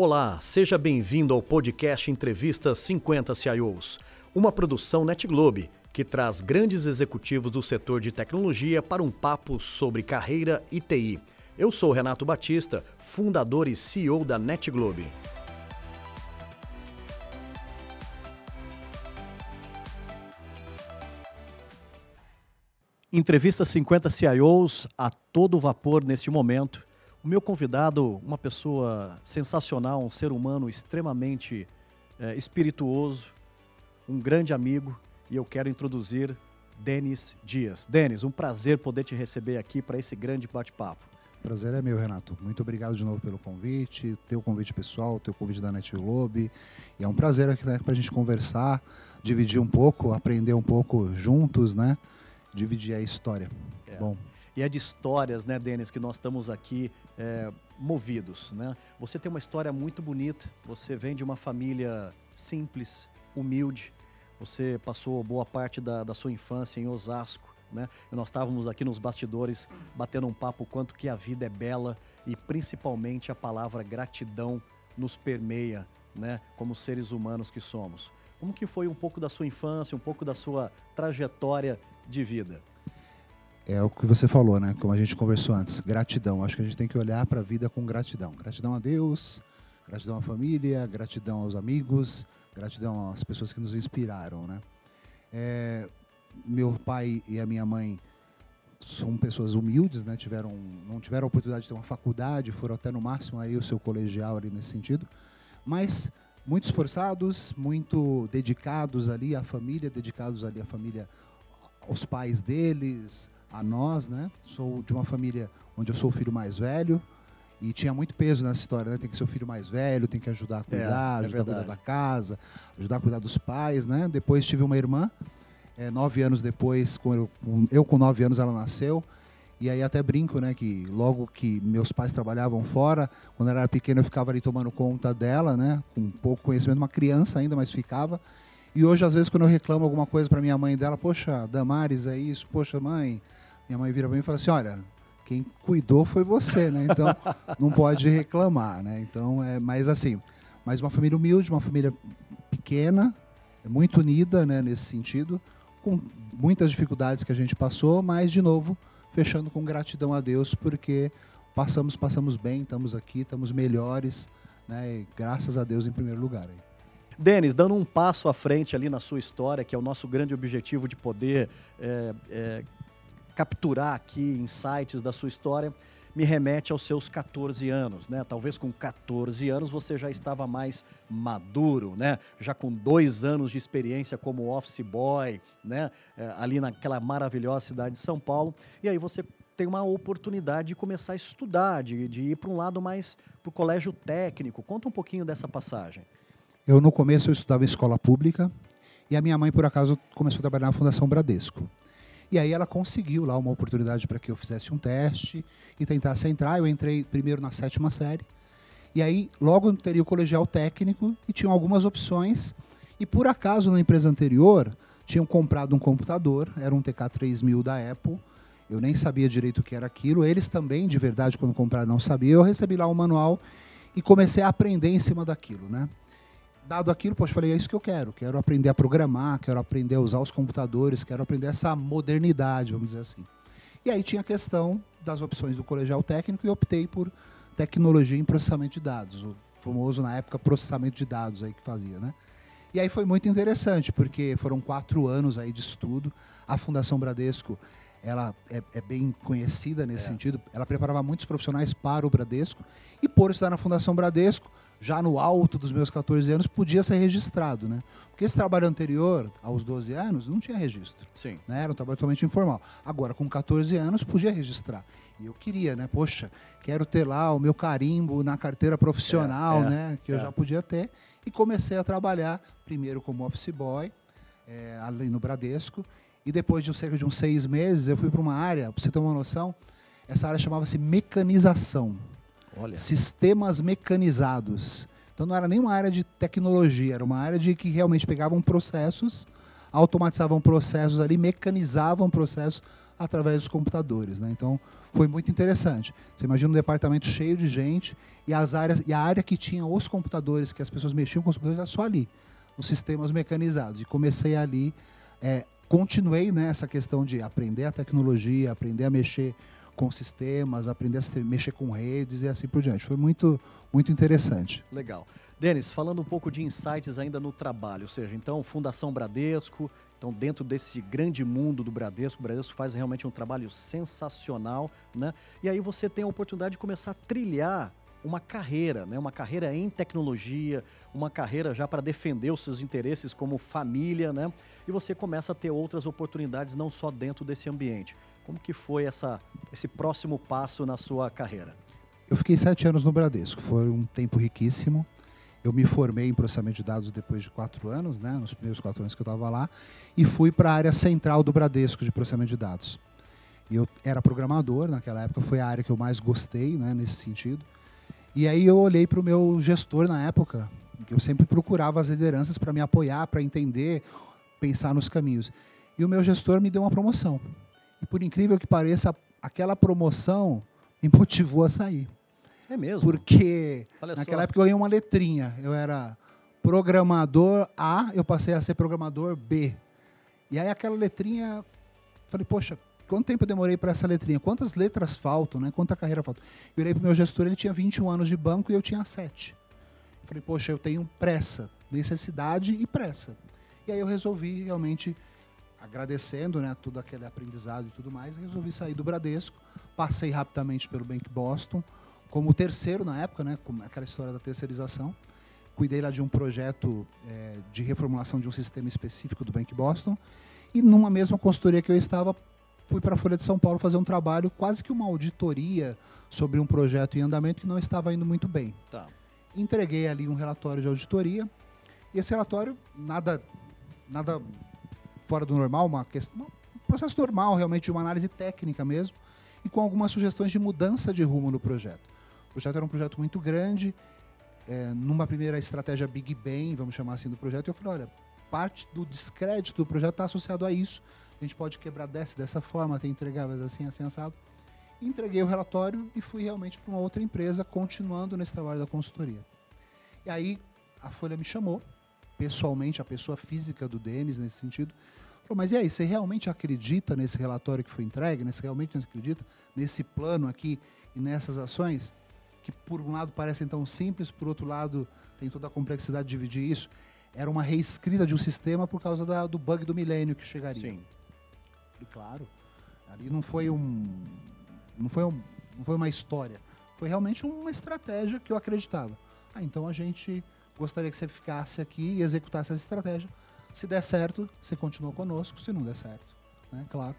Olá, seja bem-vindo ao podcast Entrevista 50 CIOs, uma produção NetGlobe que traz grandes executivos do setor de tecnologia para um papo sobre carreira e TI. Eu sou Renato Batista, fundador e CEO da NetGlobe. Entrevista 50 CIOs a todo vapor neste momento. O meu convidado, uma pessoa sensacional, um ser humano extremamente é, espirituoso, um grande amigo, e eu quero introduzir Denis Dias. Denis, um prazer poder te receber aqui para esse grande bate-papo. Prazer é meu, Renato. Muito obrigado de novo pelo convite, teu convite pessoal, teu convite da Net Globe. E é um prazer aqui né, para a gente conversar, dividir um pouco, aprender um pouco juntos, né? Dividir a história. É. Bom. E é de histórias, né, Denis, que nós estamos aqui é, movidos, né? Você tem uma história muito bonita. Você vem de uma família simples, humilde. Você passou boa parte da, da sua infância em Osasco, né? E nós estávamos aqui nos bastidores batendo um papo quanto que a vida é bela e principalmente a palavra gratidão nos permeia, né? Como seres humanos que somos. Como que foi um pouco da sua infância, um pouco da sua trajetória de vida? É o que você falou, né? Como a gente conversou antes, gratidão. Acho que a gente tem que olhar para a vida com gratidão. Gratidão a Deus, gratidão à família, gratidão aos amigos, gratidão às pessoas que nos inspiraram, né? É, meu pai e a minha mãe são pessoas humildes, né? Tiveram, não tiveram a oportunidade de ter uma faculdade, foram até no máximo aí o seu colegial ali nesse sentido, mas muito esforçados, muito dedicados ali à família, dedicados ali à família, aos pais deles, a nós, né? Sou de uma família onde eu sou o filho mais velho e tinha muito peso nessa história, né? Tem que ser o filho mais velho, tem que ajudar a cuidar, é, é ajudar verdade. a cuidar da casa, ajudar a cuidar dos pais, né? Depois tive uma irmã, é, nove anos depois, com eu, eu com nove anos ela nasceu. E aí até brinco, né, que logo que meus pais trabalhavam fora, quando ela era pequena eu ficava ali tomando conta dela, né, com pouco conhecimento, uma criança ainda, mas ficava. E hoje, às vezes, quando eu reclamo alguma coisa para minha mãe dela, poxa, Damares, é isso, poxa, mãe. Minha mãe vira para mim e fala assim: olha, quem cuidou foi você, né? Então não pode reclamar, né? Então é, mas assim, mas uma família humilde, uma família pequena, muito unida, né? Nesse sentido, com muitas dificuldades que a gente passou, mas de novo fechando com gratidão a Deus porque passamos, passamos bem, estamos aqui, estamos melhores, né? Graças a Deus em primeiro lugar. Aí. Denis, dando um passo à frente ali na sua história, que é o nosso grande objetivo de poder é, é, capturar aqui insights da sua história, me remete aos seus 14 anos, né? Talvez com 14 anos você já estava mais maduro, né? Já com dois anos de experiência como office boy, né? É, ali naquela maravilhosa cidade de São Paulo. E aí você tem uma oportunidade de começar a estudar, de, de ir para um lado mais para o colégio técnico. Conta um pouquinho dessa passagem. Eu, no começo, eu estudava em escola pública e a minha mãe, por acaso, começou a trabalhar na Fundação Bradesco. E aí ela conseguiu lá uma oportunidade para que eu fizesse um teste e tentasse entrar. Eu entrei primeiro na sétima série. E aí, logo teria o colegial técnico e tinham algumas opções. E por acaso, na empresa anterior, tinham comprado um computador, era um TK3000 da Apple. Eu nem sabia direito o que era aquilo. Eles também, de verdade, quando compraram, não sabiam. Eu recebi lá um manual e comecei a aprender em cima daquilo, né? Dado aquilo, poxa, falei, é isso que eu quero. Quero aprender a programar, quero aprender a usar os computadores, quero aprender essa modernidade, vamos dizer assim. E aí tinha a questão das opções do colegial técnico e optei por tecnologia em processamento de dados, o famoso na época processamento de dados aí que fazia, né? E aí foi muito interessante, porque foram quatro anos aí de estudo. A Fundação Bradesco ela é, é bem conhecida nesse é. sentido. Ela preparava muitos profissionais para o Bradesco. E por estar na Fundação Bradesco, já no alto dos meus 14 anos, podia ser registrado. Né? Porque esse trabalho anterior, aos 12 anos, não tinha registro. Sim. Né? Era um trabalho totalmente informal. Agora, com 14 anos, podia registrar. E eu queria, né? Poxa, quero ter lá o meu carimbo na carteira profissional, é, é, né? Que eu é. já podia ter. E comecei a trabalhar, primeiro como office boy, é, ali no Bradesco. E depois de cerca de uns seis meses, eu fui para uma área, para você ter uma noção, essa área chamava-se mecanização. Olha. Sistemas mecanizados. Então não era nem uma área de tecnologia, era uma área de que realmente pegavam processos, automatizavam processos ali, mecanizavam processos através dos computadores. Né? Então, foi muito interessante. Você imagina um departamento cheio de gente e, as áreas, e a área que tinha os computadores, que as pessoas mexiam com os computadores, era só ali, os sistemas mecanizados. E comecei ali, é, continuei nessa né, questão de aprender a tecnologia, aprender a mexer com sistemas, aprender a mexer com redes e assim por diante. Foi muito, muito interessante. Legal. Denis, falando um pouco de insights ainda no trabalho, ou seja, então, Fundação Bradesco, então, dentro desse grande mundo do Bradesco, o Bradesco faz realmente um trabalho sensacional, né? E aí você tem a oportunidade de começar a trilhar uma carreira, né? Uma carreira em tecnologia, uma carreira já para defender os seus interesses como família, né? E você começa a ter outras oportunidades não só dentro desse ambiente. Como que foi essa, esse próximo passo na sua carreira? Eu fiquei sete anos no Bradesco, foi um tempo riquíssimo. Eu me formei em processamento de dados depois de quatro anos, né, nos primeiros quatro anos que eu estava lá, e fui para a área central do Bradesco de processamento de dados. E eu era programador naquela época, foi a área que eu mais gostei né, nesse sentido. E aí eu olhei para o meu gestor na época, que eu sempre procurava as lideranças para me apoiar, para entender, pensar nos caminhos. E o meu gestor me deu uma promoção. E por incrível que pareça, aquela promoção me motivou a sair. É mesmo? Porque naquela época eu ganhei uma letrinha. Eu era programador A, eu passei a ser programador B. E aí aquela letrinha, falei, poxa, quanto tempo eu demorei para essa letrinha? Quantas letras faltam, né? Quanta carreira falta? Eu olhei para o meu gestor, ele tinha 21 anos de banco e eu tinha 7. Falei, poxa, eu tenho pressa, necessidade e pressa. E aí eu resolvi realmente, agradecendo né, todo aquele aprendizado e tudo mais, resolvi sair do Bradesco, passei rapidamente pelo Bank Boston, como terceiro na época, né, como aquela história da terceirização. Cuidei lá de um projeto é, de reformulação de um sistema específico do Bank Boston. E numa mesma consultoria que eu estava, fui para a Folha de São Paulo fazer um trabalho, quase que uma auditoria sobre um projeto em andamento que não estava indo muito bem. Tá. Entreguei ali um relatório de auditoria. E esse relatório, nada, nada fora do normal, uma questão, um processo normal, realmente, de uma análise técnica mesmo, e com algumas sugestões de mudança de rumo no projeto. O projeto era um projeto muito grande, é, numa primeira estratégia Big Bang, vamos chamar assim, do projeto, e eu falei, olha, parte do descrédito do projeto está associado a isso. A gente pode quebrar dessa, dessa forma, ter entregáveis assim, assim, assado. Entreguei o relatório e fui realmente para uma outra empresa, continuando nesse trabalho da consultoria. E aí a Folha me chamou, pessoalmente, a pessoa física do Denis, nesse sentido, falou, mas e aí, você realmente acredita nesse relatório que foi entregue? Você realmente acredita nesse plano aqui e nessas ações? que por um lado parecem tão simples, por outro lado tem toda a complexidade de dividir isso. Era uma reescrita de um sistema por causa da, do bug do milênio que chegaria. Sim. E claro, ali não foi um, não foi um, não foi uma história, foi realmente uma estratégia que eu acreditava. Ah, então a gente gostaria que você ficasse aqui e executasse essa estratégia. Se der certo, você continua conosco. Se não der certo, né? Claro.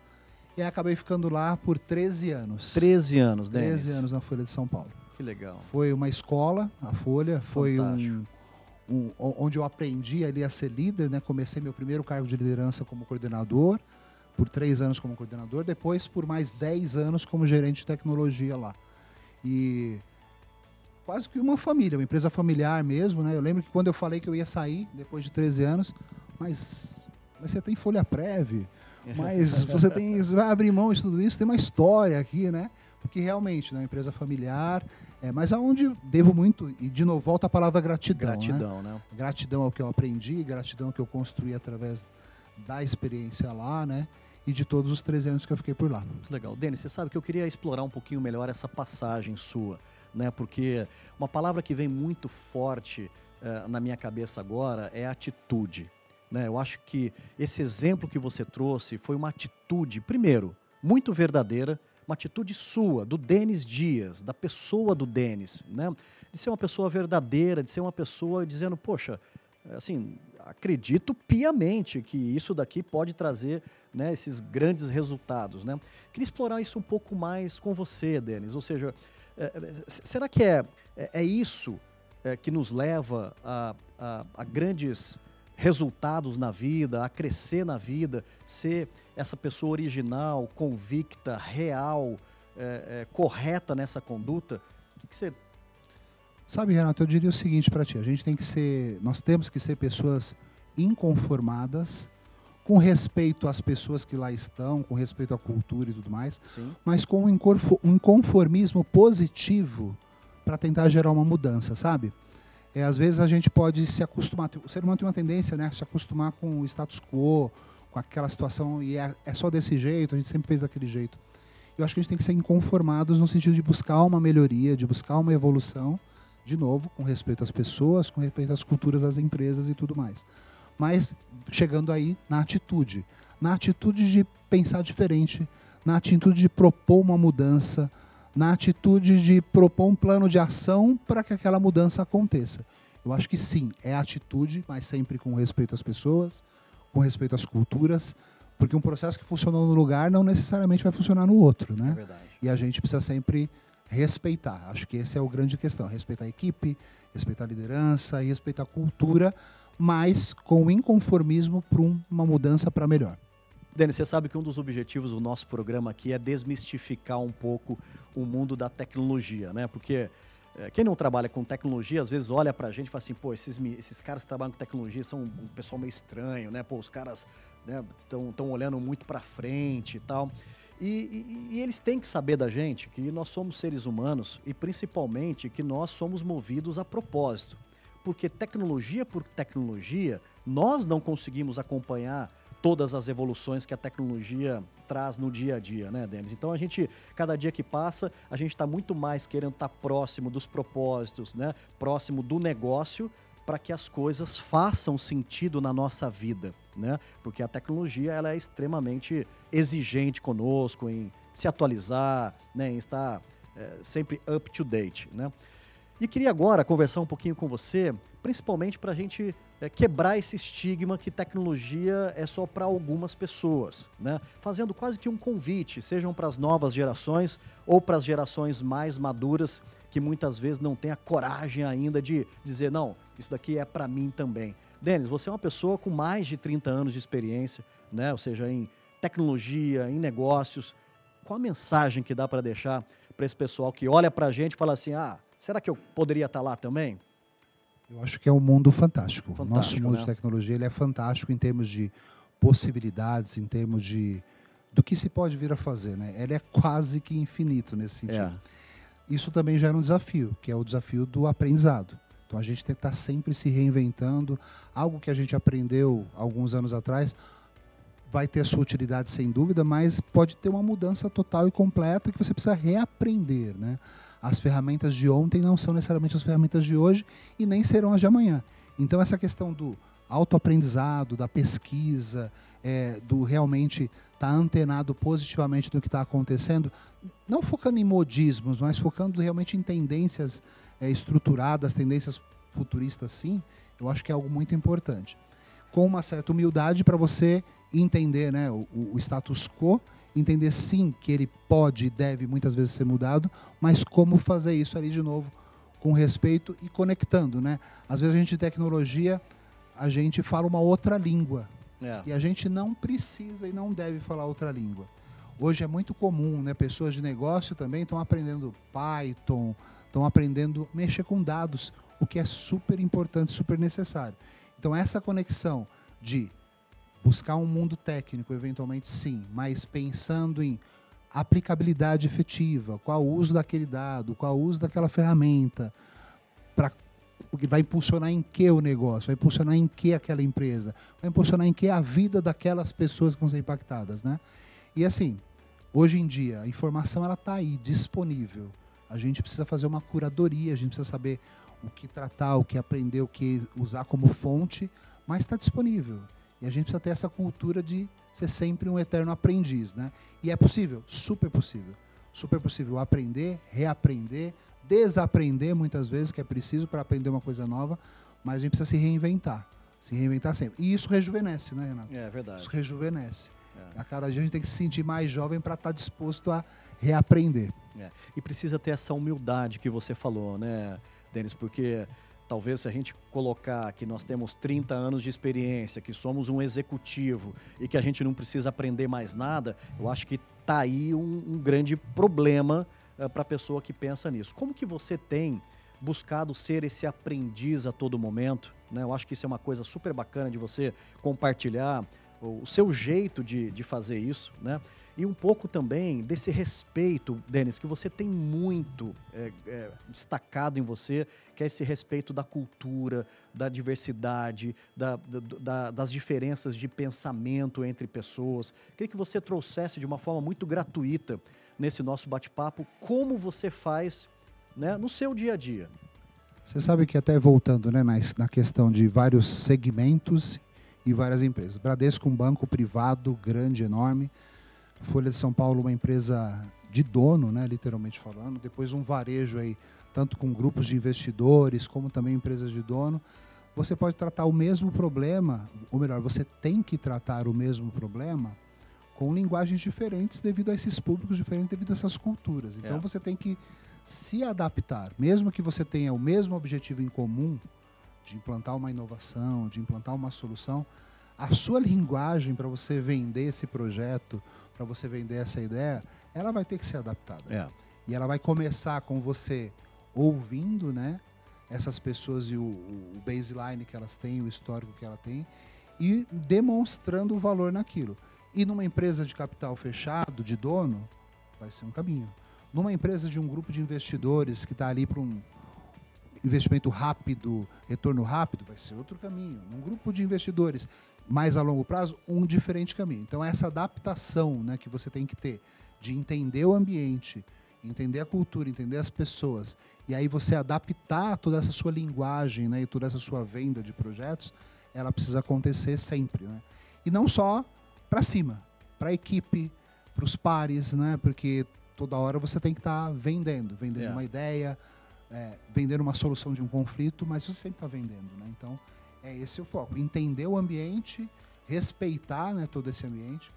E aí acabei ficando lá por 13 anos. 13 anos, né? 13 anos na Folha de São Paulo. Que legal. Foi uma escola, a Folha, foi um, um, onde eu aprendi ali a ser líder, né? Comecei meu primeiro cargo de liderança como coordenador, por três anos como coordenador, depois por mais dez anos como gerente de tecnologia lá. E quase que uma família, uma empresa familiar mesmo, né? Eu lembro que quando eu falei que eu ia sair depois de 13 anos, mas, mas você tem folha prévia, mas você tem você vai abrir mão de tudo isso, tem uma história aqui, né? Porque realmente, né, uma empresa familiar, é, mas aonde devo muito, e de novo volta a palavra gratidão. Né? Gratidão, né? né? Gratidão ao que eu aprendi, gratidão ao que eu construí através da experiência lá, né? E de todos os 13 anos que eu fiquei por lá. Muito legal. Denis, você sabe que eu queria explorar um pouquinho melhor essa passagem sua, né? Porque uma palavra que vem muito forte uh, na minha cabeça agora é atitude. Né? Eu acho que esse exemplo que você trouxe foi uma atitude, primeiro, muito verdadeira, uma atitude sua, do Denis Dias, da pessoa do Denis, né? De ser uma pessoa verdadeira, de ser uma pessoa dizendo, poxa, assim, acredito piamente que isso daqui pode trazer né, esses grandes resultados, né? Queria explorar isso um pouco mais com você, Denis, ou seja, é, é será que é, é, é isso é, que nos leva a, a, a grandes resultados na vida, a crescer na vida, ser essa pessoa original, convicta, real, é, é, correta nessa conduta? O que, que você Sabe, Renato, eu diria o seguinte para ti: a gente tem que ser, nós temos que ser pessoas inconformadas com respeito às pessoas que lá estão, com respeito à cultura e tudo mais, Sim. mas com um inconformismo positivo para tentar gerar uma mudança, sabe? É, às vezes a gente pode se acostumar, o ser humano tem uma tendência, né, se acostumar com o status quo, com aquela situação e é, é só desse jeito, a gente sempre fez daquele jeito. Eu acho que a gente tem que ser inconformados no sentido de buscar uma melhoria, de buscar uma evolução, de novo, com respeito às pessoas, com respeito às culturas das empresas e tudo mais. Mas chegando aí na atitude, na atitude de pensar diferente, na atitude de propor uma mudança, na atitude de propor um plano de ação para que aquela mudança aconteça. Eu acho que sim, é atitude, mas sempre com respeito às pessoas, com respeito às culturas, porque um processo que funcionou no lugar não necessariamente vai funcionar no outro, É né? verdade. E a gente precisa sempre respeitar. Acho que esse é o grande questão, respeitar a equipe, respeitar a liderança e respeitar a cultura, mas com inconformismo para uma mudança para melhor. Denis, você sabe que um dos objetivos do nosso programa aqui é desmistificar um pouco o mundo da tecnologia, né? Porque eh, quem não trabalha com tecnologia, às vezes olha pra gente e fala assim, pô, esses, esses caras que trabalham com tecnologia são um pessoal meio estranho, né? Pô, os caras estão tão olhando muito pra frente e tal. E, e- e eles têm que saber da gente que nós somos seres humanos e principalmente que nós somos movidos a propósito. Porque tecnologia por tecnologia, nós não conseguimos acompanhar todas as evoluções que a tecnologia traz no dia a dia, né, Denis? Então a gente, cada dia que passa, a gente está muito mais querendo estar próximo dos propósitos, né? Próximo do negócio para que as coisas façam sentido na nossa vida, né? Porque a tecnologia ela é extremamente exigente conosco em se atualizar, né? Em estar eh, sempre up to date, né? E queria agora conversar um pouquinho com você, principalmente para a gente é, quebrar esse estigma que tecnologia é só para algumas pessoas, né? Fazendo quase que um convite, sejam para as novas gerações ou para as gerações mais maduras que muitas vezes não têm a coragem ainda de dizer não, isso daqui é para mim também. Denis, você é uma pessoa com mais de 30 anos de experiência, né? Ou seja, em tecnologia, em negócios. Qual a mensagem que dá para deixar para esse pessoal que olha para a gente e fala assim, ah, será que eu poderia estar lá também? Eu acho que é um mundo fantástico. O Nosso Fantástico, mundo né? de tecnologia ele é fantástico em termos de possibilidades, em termos de do que se pode vir a fazer, né? Ele é quase que infinito nesse sentido. É. Isso também gera um desafio, que é o desafio do aprendizado. Então a gente tem que estar sempre se reinventando. Algo que a gente aprendeu alguns anos atrás vai ter sua utilidade sem dúvida, mas pode ter uma mudança total e completa que você precisa reaprender, né? As ferramentas de ontem não são necessariamente as ferramentas de hoje e nem serão as de amanhã. Então essa questão do autoaprendizado, da pesquisa, é, do realmente estar antenado positivamente no que está acontecendo, não focando em modismos, mas focando realmente em tendências é, estruturadas, tendências futuristas, sim, eu acho que é algo muito importante. Com uma certa humildade para você entender né, o, o status quo, entender sim que ele pode e deve muitas vezes ser mudado, mas como fazer isso ali de novo com respeito e conectando, né? Às vezes a gente de tecnologia, a gente fala uma outra língua, É. e a gente não precisa e não deve falar outra língua. Hoje é muito comum, né? Pessoas de negócio também estão aprendendo Python, estão aprendendo mexer com dados, o que é super importante, super necessário. Então essa conexão de buscar um mundo técnico, eventualmente sim, mas pensando em aplicabilidade efetiva, qual o uso daquele dado, qual o uso daquela ferramenta, para o que vai impulsionar em que o negócio, vai impulsionar em que aquela empresa, vai impulsionar em que a vida daquelas pessoas que vão ser impactadas, né? E assim, hoje em dia, a informação ela está aí, disponível. A gente precisa fazer uma curadoria, a gente precisa saber o que tratar, o que aprender, o que usar como fonte, mas está disponível. E a gente precisa ter essa cultura de ser sempre um eterno aprendiz, né? E é possível, super possível. Super possível aprender, reaprender, desaprender muitas vezes, que é preciso para aprender uma coisa nova, mas a gente precisa se reinventar. Se reinventar sempre. E isso rejuvenesce, né, Renato? É verdade. Isso rejuvenesce. É. A cada dia a gente tem que se sentir mais jovem para estar disposto a reaprender. É. E precisa ter essa humildade que você falou, né, Denis? Porque talvez se a gente colocar que nós temos 30 anos de experiência, que somos um executivo e que a gente não precisa aprender mais nada, eu acho que tá aí um, um grande problema para a pessoa que pensa nisso. Como que você tem buscado ser esse aprendiz a todo momento? Né? Eu acho que isso é uma coisa super bacana de você compartilhar o seu jeito de, de fazer isso, né? E um pouco também desse respeito, Denis, que você tem muito é, é, destacado em você, que é esse respeito da cultura, da diversidade, da, da, da, das diferenças de pensamento entre pessoas. Queria que você trouxesse de uma forma muito gratuita nesse nosso bate-papo como você faz né, no seu dia a dia. Você sabe que até voltando né, na, na questão de vários segmentos e várias empresas. Bradesco, um banco privado grande, enorme Folha de São Paulo, uma empresa de dono, né, literalmente falando. Depois um varejo aí, tanto com grupos de investidores como também empresas de dono. Você pode tratar o mesmo problema, ou melhor, você tem que tratar o mesmo problema com linguagens diferentes devido a esses públicos diferentes, devido a essas culturas. Então é. você tem que se adaptar, mesmo que você tenha o mesmo objetivo em comum de implantar uma inovação, de implantar uma solução, a sua linguagem para você vender esse projeto, para você vender essa ideia, ela vai ter que ser adaptada. É. E ela vai começar com você ouvindo, né? Essas pessoas e o, o baseline que elas têm, o histórico que ela tem, e demonstrando o valor naquilo. E numa empresa de capital fechado, de dono, vai ser um caminho. Numa empresa de um grupo de investidores que está ali para um investimento rápido, retorno rápido, vai ser outro caminho. Num grupo de investidores mais a longo prazo, um diferente caminho. Então, essa adaptação né, que você tem que ter de entender o ambiente, entender a cultura, entender as pessoas, e aí você adaptar toda essa sua linguagem né, e toda essa sua venda de projetos, ela precisa acontecer sempre. Né? E não só para cima, para a equipe, para os pares, né? porque toda hora você tem que estar tá vendendo, vendendo yeah. É. uma ideia, é, vendendo uma solução de um conflito, mas você sempre está vendendo. Né? Então, é esse o foco. Entender o ambiente, respeitar né, todo esse ambiente.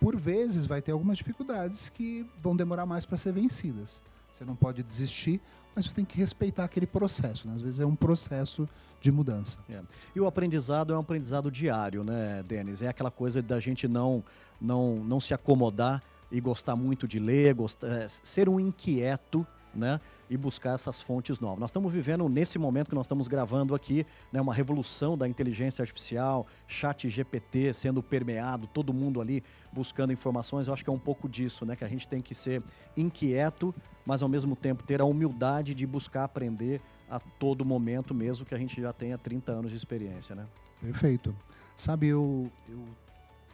Por vezes vai ter algumas dificuldades que vão demorar mais para ser vencidas. Você não pode desistir, mas você tem que respeitar aquele processo. Né? Às vezes é um processo de mudança. É. E o aprendizado é um aprendizado diário, né, Denis? É aquela coisa da gente não, não, não se acomodar e gostar muito de ler, gostar, é, ser um inquieto né? E buscar essas fontes novas. Nós estamos vivendo, nesse momento que nós estamos gravando aqui, né, uma revolução da inteligência artificial, chat GPT sendo permeado, todo mundo ali buscando informações. Eu acho que é um pouco disso, né? Que a gente tem que ser inquieto, mas ao mesmo tempo ter a humildade de buscar aprender a todo momento, mesmo que a gente já tenha 30 anos de experiência, né? Perfeito. Sabe, eu, eu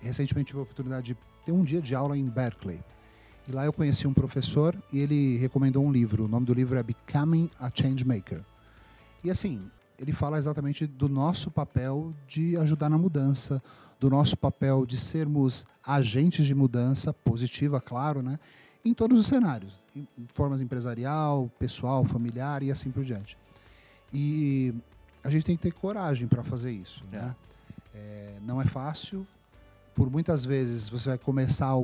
recentemente tive a oportunidade de ter um dia de aula em Berkeley. E lá eu conheci um professor e ele recomendou um livro. O nome do livro é Becoming a Changemaker. E assim, ele fala exatamente do nosso papel de ajudar na mudança, do nosso papel de sermos agentes de mudança positiva, claro, né? Em todos os cenários, em formas empresarial, pessoal, familiar e assim por diante. E a gente tem que ter coragem para fazer isso, né? É, não é fácil. Por muitas vezes você vai começar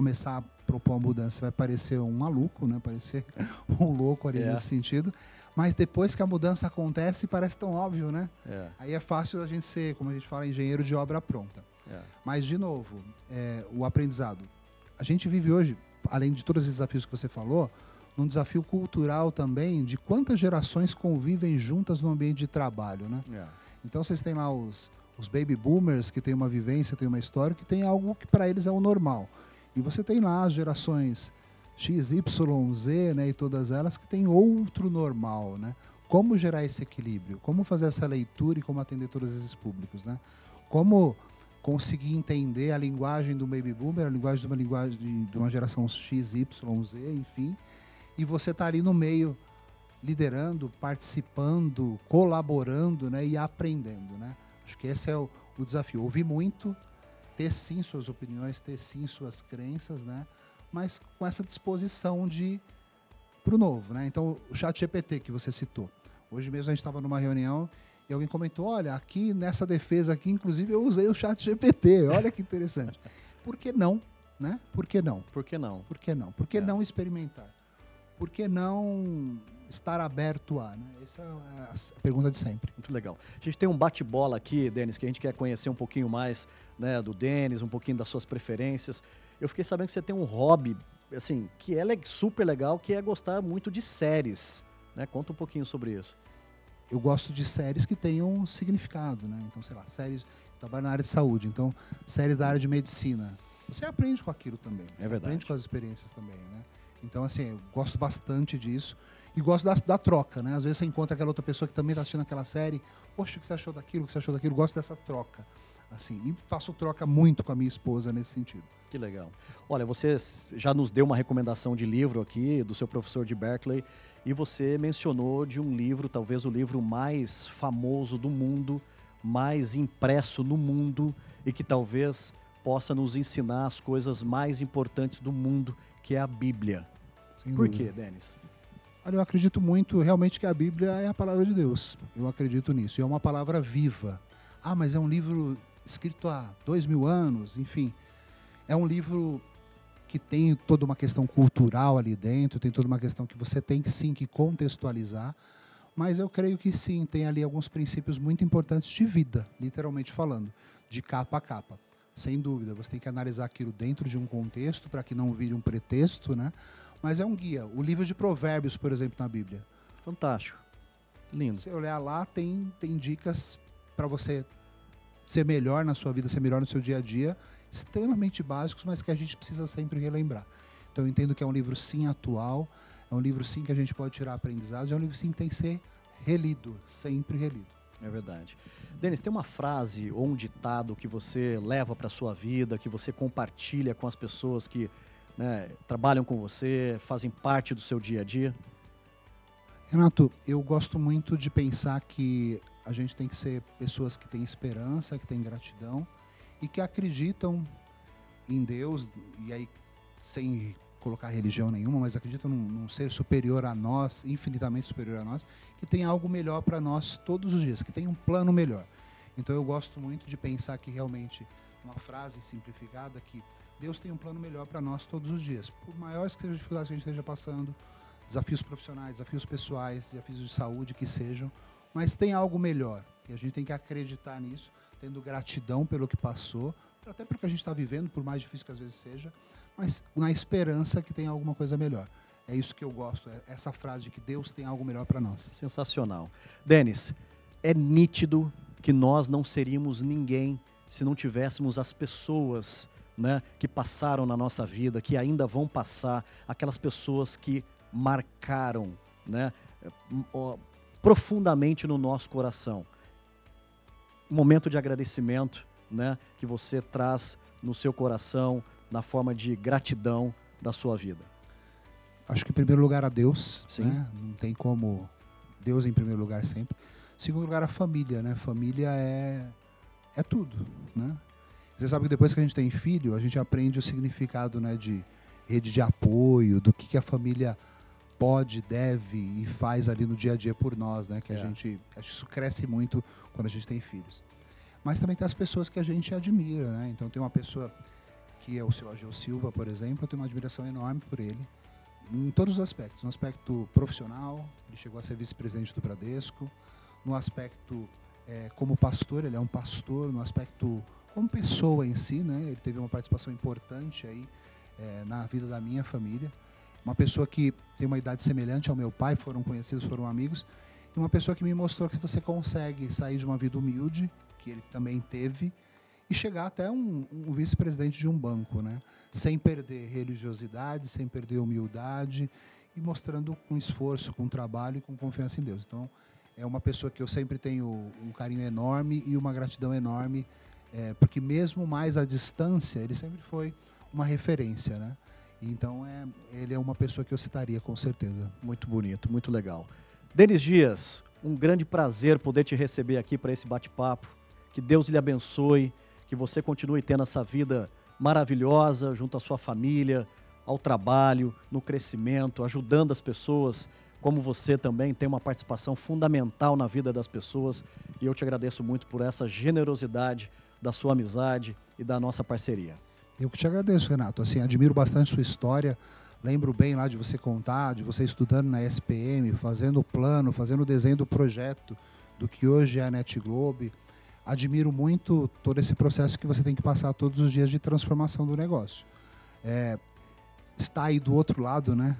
começar a propor uma mudança, vai parecer um maluco, né? Parecer um louco ali é. nesse sentido. Mas depois que a mudança acontece, parece tão óbvio, né? É. Aí é fácil a gente ser, como a gente fala, engenheiro de obra pronta. É. Mas, de novo, é, o aprendizado. A gente vive hoje, além de todos os desafios que você falou, num desafio cultural também de quantas gerações convivem juntas no ambiente de trabalho, né? É. Então vocês têm lá os, os baby boomers que têm uma vivência, têm uma história, que tem algo que para eles é o normal. E você tem lá as gerações X, Y, Z, né, e todas elas que têm outro normal, né? Como gerar esse equilíbrio? Como fazer essa leitura e como atender todos esses públicos, né? Como conseguir entender a linguagem do baby boomer, a linguagem de uma linguagem de uma geração X, Y, Z, enfim, e você está ali no meio liderando, participando, colaborando, né, e aprendendo, né? Acho que esse é o, o desafio. Ouvir muito, ter sim suas opiniões, ter sim suas crenças, né? Mas com essa disposição de para o novo, né? Então, o chat GPT que você citou. Hoje mesmo a gente estava numa reunião e alguém comentou, olha, aqui nessa defesa aqui, inclusive, eu usei o chat GPT. Olha que interessante. Por que não? Né? Por que não? Por que não? Por que não? Por que é. não experimentar? Por que não estar aberto a? Né? Essa é a pergunta de sempre. Muito legal. A gente tem um bate-bola aqui, Denis, que a gente quer conhecer um pouquinho mais né, do Denis, um pouquinho das suas preferências. Eu fiquei sabendo que você tem um hobby, assim, que é super legal, que é gostar muito de séries. Né? Conta um pouquinho sobre isso. eu gosto de séries que tenham significado, né? Então, sei lá, séries. Trabalho na área de saúde, então, séries da área de medicina. Você aprende com aquilo também. É verdade. aprende com as experiências também, né? Então, assim, eu gosto bastante disso. E gosto da, da troca, né? Às vezes você encontra aquela outra pessoa que também está assistindo aquela série. Poxa, o que você achou daquilo? O que você achou daquilo? Gosto dessa troca. Assim, e faço troca muito com a minha esposa nesse sentido. Que legal. Olha, você já nos deu uma recomendação de livro aqui, do seu professor de Berkeley, e você mencionou de um livro, talvez o livro mais famoso do mundo, mais impresso no mundo, e que talvez possa nos ensinar as coisas mais importantes do mundo, que é a Bíblia. Sem Por dúvida. quê, Denis? Olha, eu acredito muito realmente que a Bíblia é a palavra de Deus. Eu acredito nisso. E é uma palavra viva. Ah, mas é um livro escrito há dois mil anos, enfim. É um livro que tem toda uma questão cultural ali dentro, tem toda uma questão que você tem que sim que contextualizar. Mas eu creio que sim, tem ali alguns princípios muito importantes de vida, literalmente falando, de capa a capa. Sem dúvida, você tem que analisar aquilo dentro de um contexto para que não vire um pretexto, né? Mas é um guia. O livro de Provérbios, por exemplo, na Bíblia. Fantástico. Lindo. Se você olhar lá, tem, tem dicas para você ser melhor na sua vida, ser melhor no seu dia a dia, extremamente básicos, mas que a gente precisa sempre relembrar. Então eu entendo que é um livro sim atual, é um livro sim que a gente pode tirar aprendizados, é um livro sim que tem que ser relido, sempre relido. É verdade. Denis, tem uma frase ou um ditado que você leva para sua vida, que você compartilha com as pessoas que né, trabalham com você, fazem parte do seu dia a dia? Renato, eu gosto muito de pensar que a gente tem que ser pessoas que têm esperança, que têm gratidão e que acreditam em Deus, e aí sem colocar religião nenhuma, mas acreditam num, num ser superior a nós, infinitamente superior a nós, que tem algo melhor para nós todos os dias, que tem um plano melhor. Então eu gosto muito de pensar que realmente, uma frase simplificada, que Deus tem um plano melhor para nós todos os dias. Por maiores que sejam as dificuldades que a gente esteja passando, desafios profissionais, desafios pessoais, desafios de saúde que sejam, mas tem algo melhor. E a gente tem que acreditar nisso, tendo gratidão pelo que passou, até pelo que a gente está vivendo, por mais difícil que às vezes seja, mas na esperança que tem alguma coisa melhor. É isso que eu gosto, é essa frase de que Deus tem algo melhor para nós. Sensacional. Denis, é nítido que nós não seríamos ninguém se não tivéssemos as pessoas né, que passaram na nossa vida, que ainda vão passar, aquelas pessoas que marcaram né, profundamente no nosso coração. Momento de agradecimento né, que você traz no seu coração, na forma de gratidão da sua vida. Acho que em primeiro lugar a Deus, Sim. né? não tem como Deus em primeiro lugar sempre. Em segundo lugar a família, né? Família é é tudo, né? Você sabe que depois que a gente tem filho, a gente aprende o significado, né, de rede de apoio, do que, que a família pode, deve e faz ali no dia a dia por nós, né? Que a É. gente, acho que isso cresce muito quando a gente tem filhos. Mas também tem as pessoas que a gente admira, né? Então tem uma pessoa que é o seu Ageu Silva, por exemplo, eu tenho uma admiração enorme por ele em todos os aspectos. No aspecto profissional, ele chegou a ser vice-presidente do Bradesco. No aspecto eh, como pastor, ele é um pastor. No aspecto como pessoa em si, né? Ele teve uma participação importante aí eh, na vida da minha família. Uma pessoa que tem uma idade semelhante ao meu pai, foram conhecidos, foram amigos. E uma pessoa que me mostrou que você consegue sair de uma vida humilde, que ele também teve, e chegar até um, um vice-presidente de um banco, né? Sem perder religiosidade, sem perder humildade e mostrando com esforço, com trabalho e com confiança em Deus. Então, é uma pessoa que eu sempre tenho um carinho enorme e uma gratidão enorme, é, porque mesmo mais à distância, ele sempre foi uma referência, né? Então, é, ele é uma pessoa que eu citaria com certeza. Muito bonito, muito legal. Denis Dias, um grande prazer poder te receber aqui para esse bate-papo. Que Deus lhe abençoe, que você continue tendo essa vida maravilhosa junto à sua família, ao trabalho, no crescimento, ajudando as pessoas, como você também tem uma participação fundamental na vida das pessoas. E eu te agradeço muito por essa generosidade da sua amizade e da nossa parceria. Eu que te agradeço, Renato. Assim, admiro bastante sua história. Lembro bem lá de você contar, de você estudando na SPM, fazendo o plano, fazendo o desenho do projeto do que hoje é a Net Globe. Admiro muito todo esse processo que você tem que passar todos os dias de transformação do negócio. É, está aí do outro lado, né?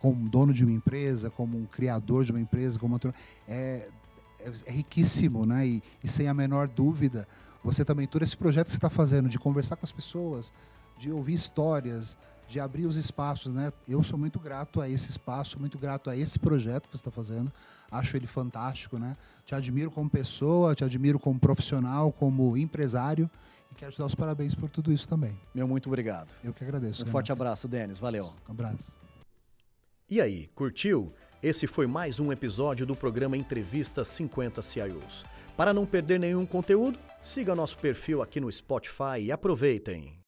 Como, dono de uma empresa, como um criador de uma empresa, como outro, é, é, é riquíssimo, né? E, e, sem a menor dúvida, você também, todo esse projeto que você está fazendo, de conversar com as pessoas, de ouvir histórias, de abrir os espaços, né? Eu sou muito grato a esse espaço, muito grato a esse projeto que você está fazendo. Acho ele fantástico, né? Te admiro como pessoa, te admiro como profissional, como empresário e quero te dar os parabéns por tudo isso também. Meu muito obrigado. Eu que agradeço. Um Renato. forte abraço, Denis. Valeu. Um abraço. E aí, curtiu? Esse foi mais um episódio do programa Entrevista 50 CIOs. Para não perder nenhum conteúdo, siga nosso perfil aqui no Spotify e aproveitem.